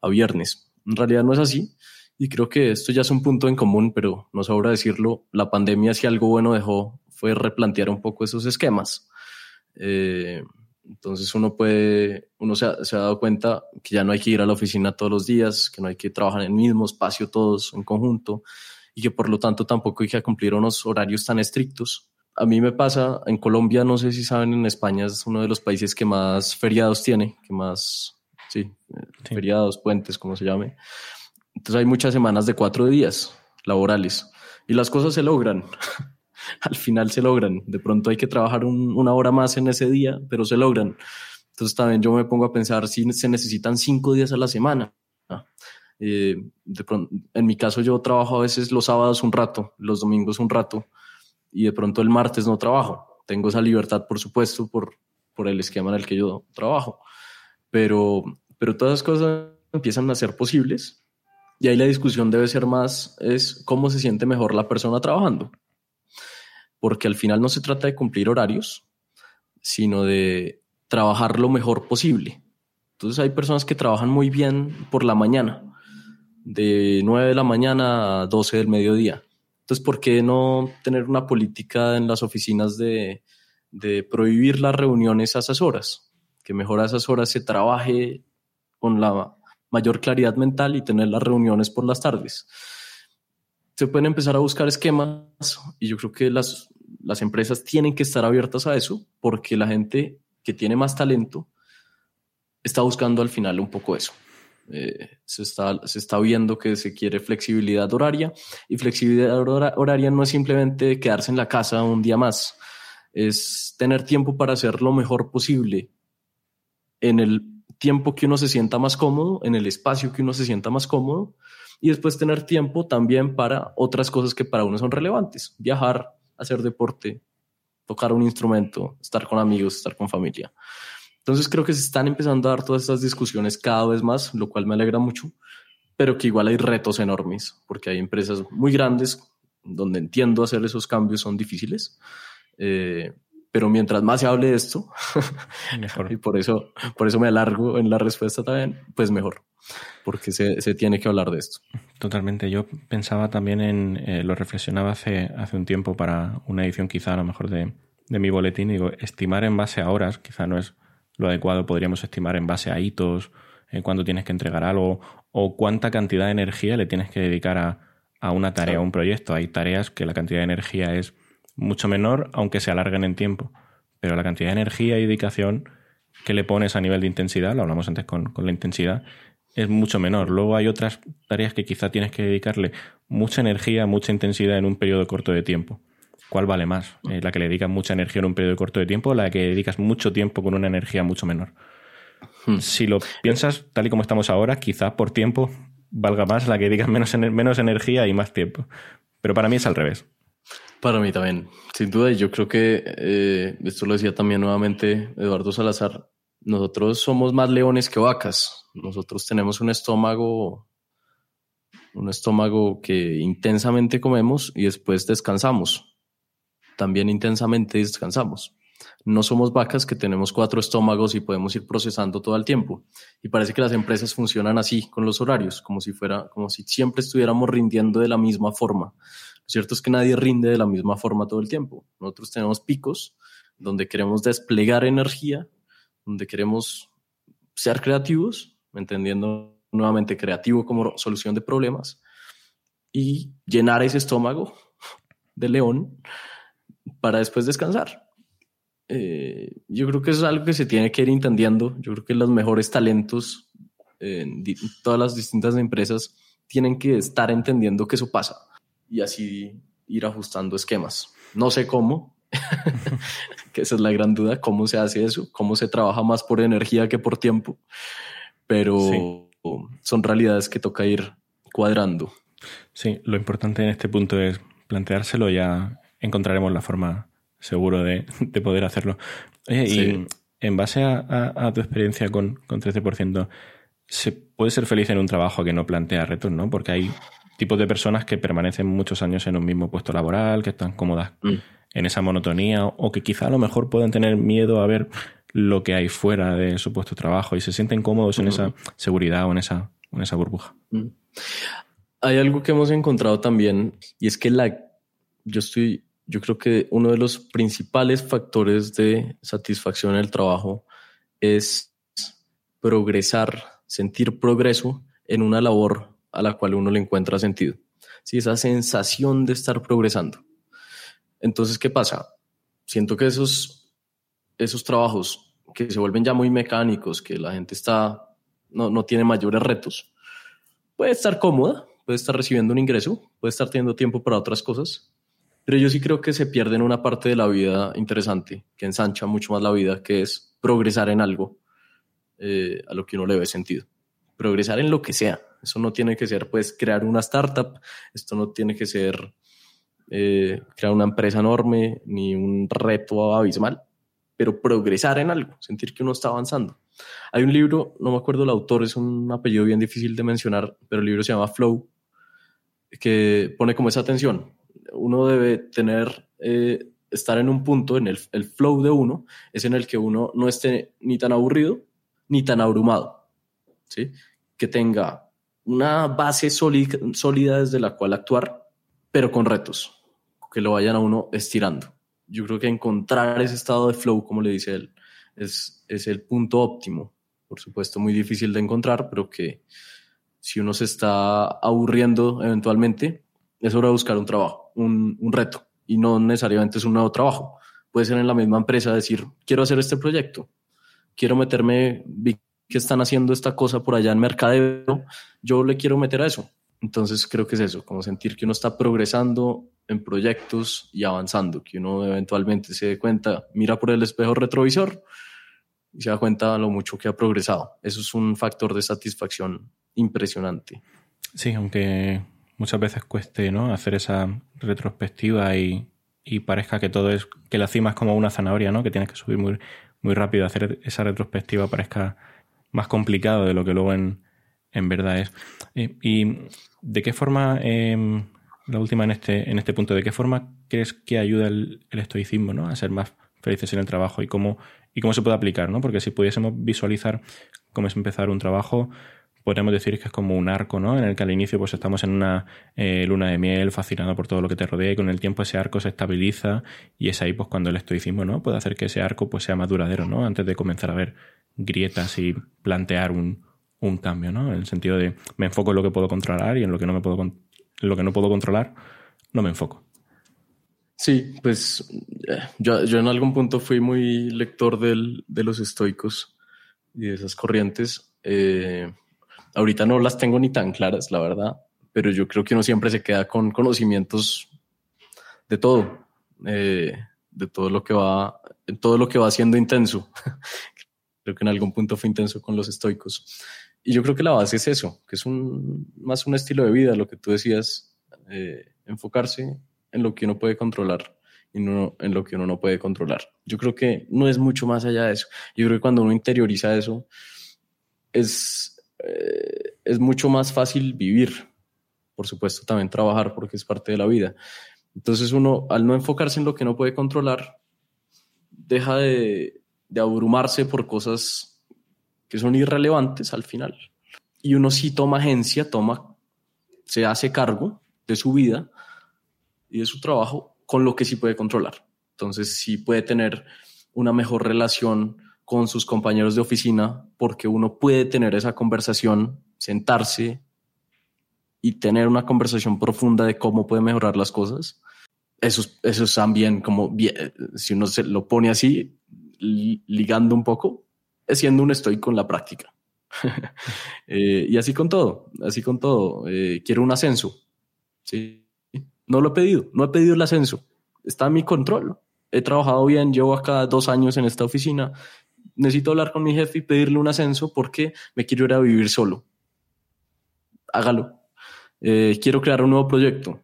a viernes. En realidad no es así. Y creo que esto ya es un punto en común, pero no sobra decirlo. La pandemia, si algo bueno dejó, fue replantear un poco esos esquemas. Eh, entonces uno puede, uno se ha, se ha, dado cuenta que ya no hay que ir a la oficina todos los días, que no hay que trabajar en el mismo espacio todos en conjunto y que por lo tanto tampoco hay que cumplir unos horarios tan estrictos. A mí me pasa, en Colombia, no sé si saben, en España es uno de los países que más feriados tiene, que más, sí, sí. feriados, puentes, como se llame. Entonces hay muchas semanas de cuatro días laborales y las cosas se logran. al final se logran. De pronto hay que trabajar un, una hora más en ese día, pero se logran. Entonces también yo me pongo a pensar si se necesitan cinco días a la semana. Eh, de pronto, en mi caso yo trabajo a veces los sábados un rato, los domingos un rato y de pronto el martes no trabajo. Tengo esa libertad, por supuesto, por, por el esquema en el que yo trabajo. Pero, pero todas las cosas empiezan a ser posibles y ahí la discusión debe ser más es cómo se siente mejor la persona trabajando porque al final no se trata de cumplir horarios, sino de trabajar lo mejor posible. Entonces hay personas que trabajan muy bien por la mañana, de 9 de la mañana a 12 del mediodía. Entonces, ¿por qué no tener una política en las oficinas de, de prohibir las reuniones a esas horas? Que mejor a esas horas se trabaje con la mayor claridad mental y tener las reuniones por las tardes se pueden empezar a buscar esquemas y yo creo que las, las empresas tienen que estar abiertas a eso porque la gente que tiene más talento está buscando al final un poco eso. Eh, se, está, se está viendo que se quiere flexibilidad horaria y flexibilidad horaria no es simplemente quedarse en la casa un día más, es tener tiempo para hacer lo mejor posible en el tiempo que uno se sienta más cómodo, en el espacio que uno se sienta más cómodo y después tener tiempo también para otras cosas que para uno son relevantes, viajar, hacer deporte, tocar un instrumento, estar con amigos, estar con familia. Entonces creo que se están empezando a dar todas estas discusiones cada vez más, lo cual me alegra mucho, pero que igual hay retos enormes, porque hay empresas muy grandes donde entiendo hacer esos cambios son difíciles. Eh, pero mientras más se hable de esto, mejor. y por eso, por eso me alargo en la respuesta también, pues mejor porque se, se, tiene que hablar de esto. Totalmente. Yo pensaba también en, eh, lo reflexionaba hace, hace un tiempo para una edición quizá a lo mejor de, de mi boletín, digo, estimar en base a horas quizá no es lo adecuado, podríamos estimar en base a hitos, en cuándo tienes que entregar algo o cuánta cantidad de energía le tienes que dedicar a, a una tarea, a un proyecto. Hay tareas que la cantidad de energía es mucho menor, aunque se alarguen en tiempo, pero la cantidad de energía y dedicación que le pones a nivel de intensidad, lo hablamos antes con, con la intensidad, es mucho menor. Luego hay otras tareas que quizá tienes que dedicarle mucha energía, mucha intensidad en un periodo corto de tiempo. ¿Cuál vale más? Eh, ¿La que le dedicas mucha energía en un periodo corto de tiempo o la que dedicas mucho tiempo con una energía mucho menor? Hmm. Si lo piensas tal y como estamos ahora, quizá por tiempo valga más la que dedicas menos, menos energía y más tiempo. Pero para mí es al revés. Para mí también, sin duda. Y yo creo que eh, esto lo decía también nuevamente Eduardo Salazar. Nosotros somos más leones que vacas nosotros tenemos un estómago, un estómago que intensamente comemos y después descansamos. También intensamente descansamos. No somos vacas que tenemos cuatro estómagos y podemos ir procesando todo el tiempo. Y parece que las empresas funcionan así con los horarios, como si fuera, como si siempre estuviéramos rindiendo de la misma forma. Cierto es que nadie rinde de la misma forma todo el tiempo. Nosotros tenemos picos donde queremos desplegar energía, donde queremos ser creativos entendiendo nuevamente creativo como solución de problemas y llenar ese estómago de león para después descansar. Eh, yo creo que eso es algo que se tiene que ir entendiendo. Yo creo que los mejores talentos en todas las distintas empresas tienen que estar entendiendo que eso pasa y así ir ajustando esquemas. No sé cómo, que esa es la gran duda, cómo se hace eso, cómo se trabaja más por energía que por tiempo, pero sí. son realidades que toca ir cuadrando. Sí, lo importante en este punto es planteárselo, ya encontraremos la forma seguro de, de poder hacerlo. Oye, sí. y en base a, a, a, tu experiencia con, con 13%, se puede ser feliz en un trabajo que no plantea retos, ¿no? Porque hay tipos de personas que permanecen muchos años en un mismo puesto laboral, que están cómodas mm. en esa monotonía, o que quizá a lo mejor puedan tener miedo a ver lo que hay fuera de su puesto de trabajo y se sienten cómodos en esa seguridad o en esa, en esa burbuja. Mm. Hay algo que hemos encontrado también y es que la, yo estoy, yo creo que uno de los principales factores de satisfacción en el trabajo es progresar, sentir progreso en una labor a la cual uno le encuentra sentido. Sí, esa sensación de estar progresando. Entonces, ¿qué pasa? Siento que esos, esos trabajos que se vuelven ya muy mecánicos, que la gente está, no, no tiene mayores retos, puede estar cómoda, puede estar recibiendo un ingreso, puede estar teniendo tiempo para otras cosas, pero yo sí creo que se pierde en una parte de la vida interesante, que ensancha mucho más la vida, que es progresar en algo eh, a lo que uno le ve sentido. Progresar en lo que sea. Eso no tiene que ser, pues, crear una startup, esto no tiene que ser eh, crear una empresa enorme, ni un reto abismal, pero progresar en algo, sentir que uno está avanzando. Hay un libro, no me acuerdo el autor, es un apellido bien difícil de mencionar, pero el libro se llama Flow, que pone como esa atención. Uno debe tener, eh, estar en un punto, en el, el flow de uno, es en el que uno no esté ni tan aburrido ni tan abrumado, ¿sí? Que tenga una base sólida, desde la cual actuar, pero con retos, que lo vayan a uno estirando. Yo creo que encontrar ese estado de flow, como le dice él, es, es el punto óptimo. Por supuesto, muy difícil de encontrar, pero que si uno se está aburriendo eventualmente, es hora de buscar un trabajo, un, un reto, y no necesariamente es un nuevo trabajo. Puede ser en la misma empresa decir, quiero hacer este proyecto, quiero meterme, que están haciendo esta cosa por allá en mercadeo, yo le quiero meter a eso. Entonces creo que es eso, como sentir que uno está progresando en proyectos y avanzando, que uno eventualmente se dé cuenta, mira por el espejo retrovisor y se da cuenta lo mucho que ha progresado. Eso es un factor de satisfacción impresionante. Sí, aunque muchas veces cueste ¿no? hacer esa retrospectiva y, y, parezca que todo es, que la cima es como una zanahoria, ¿no? que tienes que subir muy, muy rápido, hacer esa retrospectiva parezca más complicado de lo que luego en, en verdad es. ¿Y de qué forma, em, la última en este, en este punto, de qué forma crees que ayuda el, el, estoicismo ¿no? a ser más felices en el trabajo y cómo, y cómo se puede aplicar? ¿no? Porque si pudiésemos visualizar cómo es empezar un trabajo, podríamos decir que es como un arco, ¿no? En el que al inicio pues estamos en una eh, luna de miel, fascinado por todo lo que te rodea y con el tiempo ese arco se estabiliza y es ahí pues cuando el estoicismo, ¿no? Puede hacer que ese arco pues sea más duradero, ¿no? Antes de comenzar a ver grietas y plantear un, un cambio, ¿no? En el sentido de me enfoco en lo que puedo controlar y en lo que no me puedo lo que no puedo controlar no me enfoco. Sí, pues eh, yo, yo en algún punto fui muy lector del, de los estoicos y de esas corrientes. Eh, Ahorita no las tengo ni tan claras, la verdad, pero yo creo que uno siempre se queda con conocimientos de todo, eh, de todo lo que va, todo lo que va siendo intenso. creo que en algún punto fue intenso con los estoicos. Y yo creo que la base es eso, que es un, más un estilo de vida, lo que tú decías, eh, enfocarse en lo que uno puede controlar y no en lo que uno no puede controlar. Yo creo que no es mucho más allá de eso. Yo creo que cuando uno interioriza eso, es, eh, es mucho más fácil vivir. Por supuesto, también trabajar porque es parte de la vida. Entonces uno, al no enfocarse en lo que no puede controlar, deja de, de abrumarse por cosas que son irrelevantes al final. Y uno sí toma agencia, toma, se hace cargo de su vida y de su trabajo con lo que sí puede controlar. Entonces sí puede tener una mejor relación con sus compañeros de oficina porque uno puede tener esa conversación, sentarse y tener una conversación profunda de cómo puede mejorar las cosas. Eso, eso es también como, si uno se lo pone así, ligando un poco, es siendo un estoy con la práctica. eh, y así con todo, así con todo. Eh, quiero un ascenso. ¿sí? No lo he pedido, no he pedido el ascenso. Está en mi control. He trabajado bien, llevo acá dos años en esta oficina necesito hablar con mi jefe y pedirle un ascenso porque me quiero ir a vivir solo. Hágalo. Eh, quiero crear un nuevo proyecto.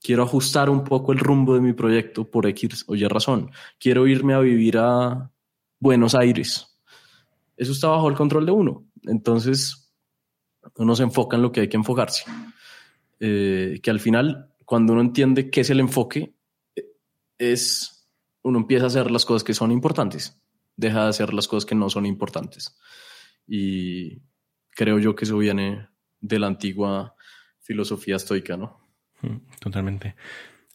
Quiero ajustar un poco el rumbo de mi proyecto por X o Y razón. Quiero irme a vivir a Buenos Aires. Eso está bajo el control de uno. Entonces, uno se enfoca en lo que hay que enfocarse. Eh, que al final, cuando uno entiende qué es el enfoque, es uno empieza a hacer las cosas que son importantes, deja de hacer las cosas que no son importantes. Y creo yo que eso viene de la antigua filosofía estoica, ¿no? Mm, totalmente.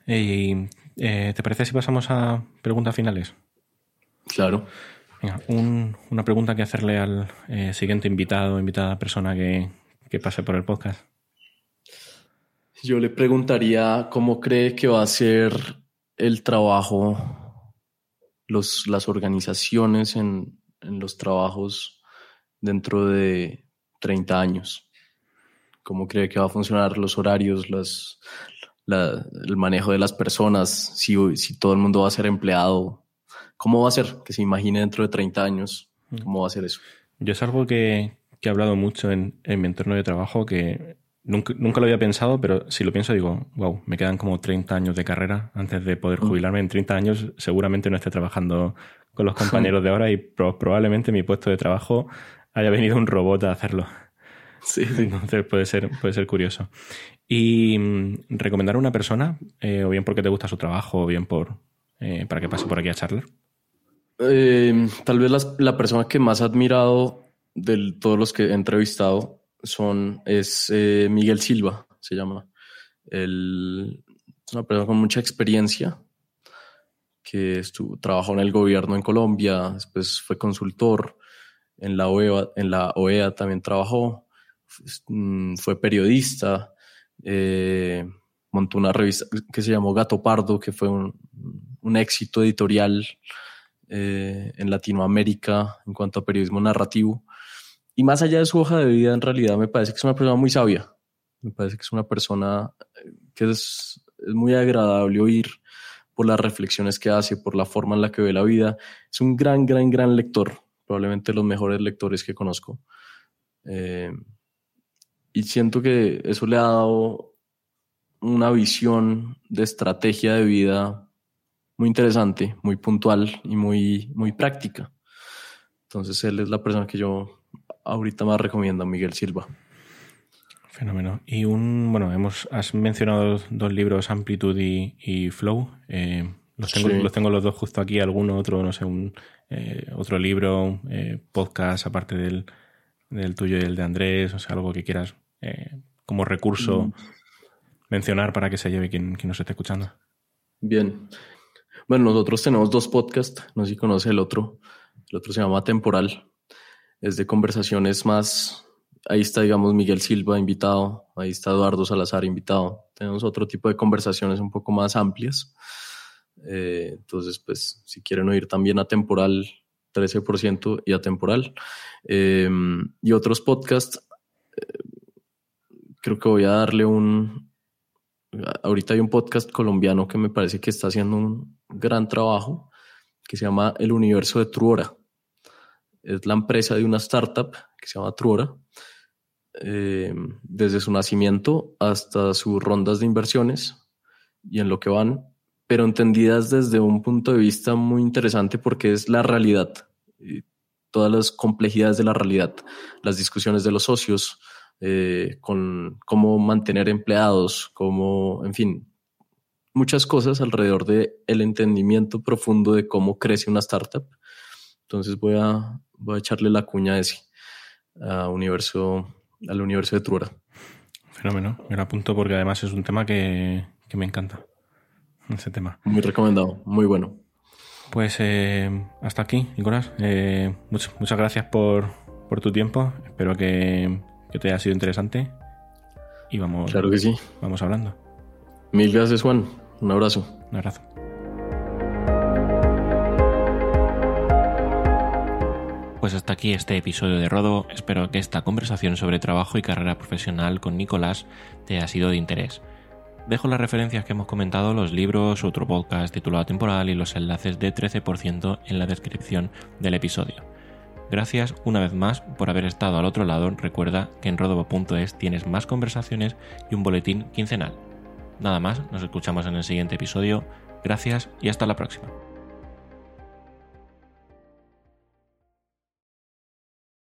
¿Y, eh, ¿Te parece si pasamos a preguntas finales? Claro. Venga, una pregunta que hacerle al eh, siguiente invitado invitada persona que, que pase por el podcast. Yo le preguntaría cómo cree que va a ser el trabajo, los, las organizaciones en, en los trabajos dentro de 30 años. ¿Cómo cree que va a funcionar los horarios, las, el manejo de las personas, si, si todo el mundo va a ser empleado? ¿Cómo va a ser? Que se imagine dentro de 30 años. ¿Cómo va a ser eso? Yo es algo que, que he hablado mucho en, en mi entorno de trabajo, que Nunca, nunca, lo había pensado, pero si lo pienso digo, wow, me quedan como 30 años de carrera antes de poder jubilarme. En 30 años seguramente no esté trabajando con los compañeros de ahora y probablemente mi puesto de trabajo haya venido un robot a hacerlo. Sí, Entonces puede ser, puede ser curioso. Y mm, recomendar a una persona, eh, o bien porque te gusta su trabajo, o bien por eh, para que pase por aquí a charlar. Eh, tal vez la, persona que más he admirado de todos los que he entrevistado son, es Miguel Silva, se llama. Él es una persona con mucha experiencia que estuvo, trabajó en el gobierno en Colombia, después fue consultor, en la OEA, en la OEA también trabajó, mm, fue periodista, eh, montó una revista que se llamó Gato Pardo, que fue un, éxito editorial eh, en Latinoamérica en cuanto a periodismo narrativo. Y más allá de su hoja de vida, en realidad me parece que es una persona muy sabia. Me parece que es una persona eh, que es, es muy agradable oír por las reflexiones que hace, por la forma en la que ve la vida. Es un gran, gran, gran lector probablemente los mejores lectores que conozco. Eh, y siento que eso le ha dado una visión de estrategia de vida muy interesante, muy puntual y muy, muy práctica. Entonces él es la persona que yo ahorita más recomiendo, Miguel Silva. Fenómeno. Y un, bueno, hemos, has mencionado dos libros, Amplitude y, Flow. Eh, los, tengo, los tengo los dos justo aquí, alguno otro, no sé, un eh, otro libro, eh, podcast aparte del, del, tuyo y el de Andrés, o sea, algo que quieras como recurso mm. mencionar para que se lleve quien, quien nos esté escuchando. Bien. Bueno, nosotros tenemos dos podcasts, no sé si conoce el otro. El otro se llama Temporal. Es de conversaciones más. Ahí está, digamos, Miguel Silva invitado. Ahí está Eduardo Salazar invitado. Tenemos otro tipo de conversaciones un poco más amplias. Eh, entonces, pues, si quieren oír también a temporal, 13% y a temporal. Em, y otros podcasts, eh, creo que voy a darle un... Ahorita hay un podcast colombiano que me parece que está haciendo un gran trabajo, que se llama El Universo de Truora. Es la empresa de una startup que se llama Truora. Em, desde su nacimiento hasta sus rondas de inversiones y en lo que van, pero entendidas desde un punto de vista muy interesante porque es la realidad, y todas las complejidades de la realidad, las discusiones de los socios, eh, con cómo mantener empleados, cómo, en fin, muchas cosas alrededor de el entendimiento profundo de cómo crece una startup. Entonces voy a, voy a echarle la cuña a ese, a universo, al universo de Trura. Fenómeno, me lo apunto porque además es un tema que, que me encanta ese tema. Muy recomendado, muy bueno. Pues eh, hasta aquí, Nicolás. Eh, muchas gracias por, tu tiempo. Espero que, te haya sido interesante. Y vamos, claro que sí. vamos hablando. Mil gracias, Juan. Un abrazo. Un abrazo. Pues hasta aquí este episodio de Rodo. Espero que esta conversación sobre trabajo y carrera profesional con Nicolás te haya sido de interés. Dejo las referencias que hemos comentado, los libros, otro podcast titulado Temporal y los enlaces de 13% en la descripción del episodio. Gracias una vez más por haber estado al otro lado. Recuerda que en rodobo.es tienes más conversaciones y un boletín quincenal. Nada más, nos escuchamos en el siguiente episodio. Gracias y hasta la próxima.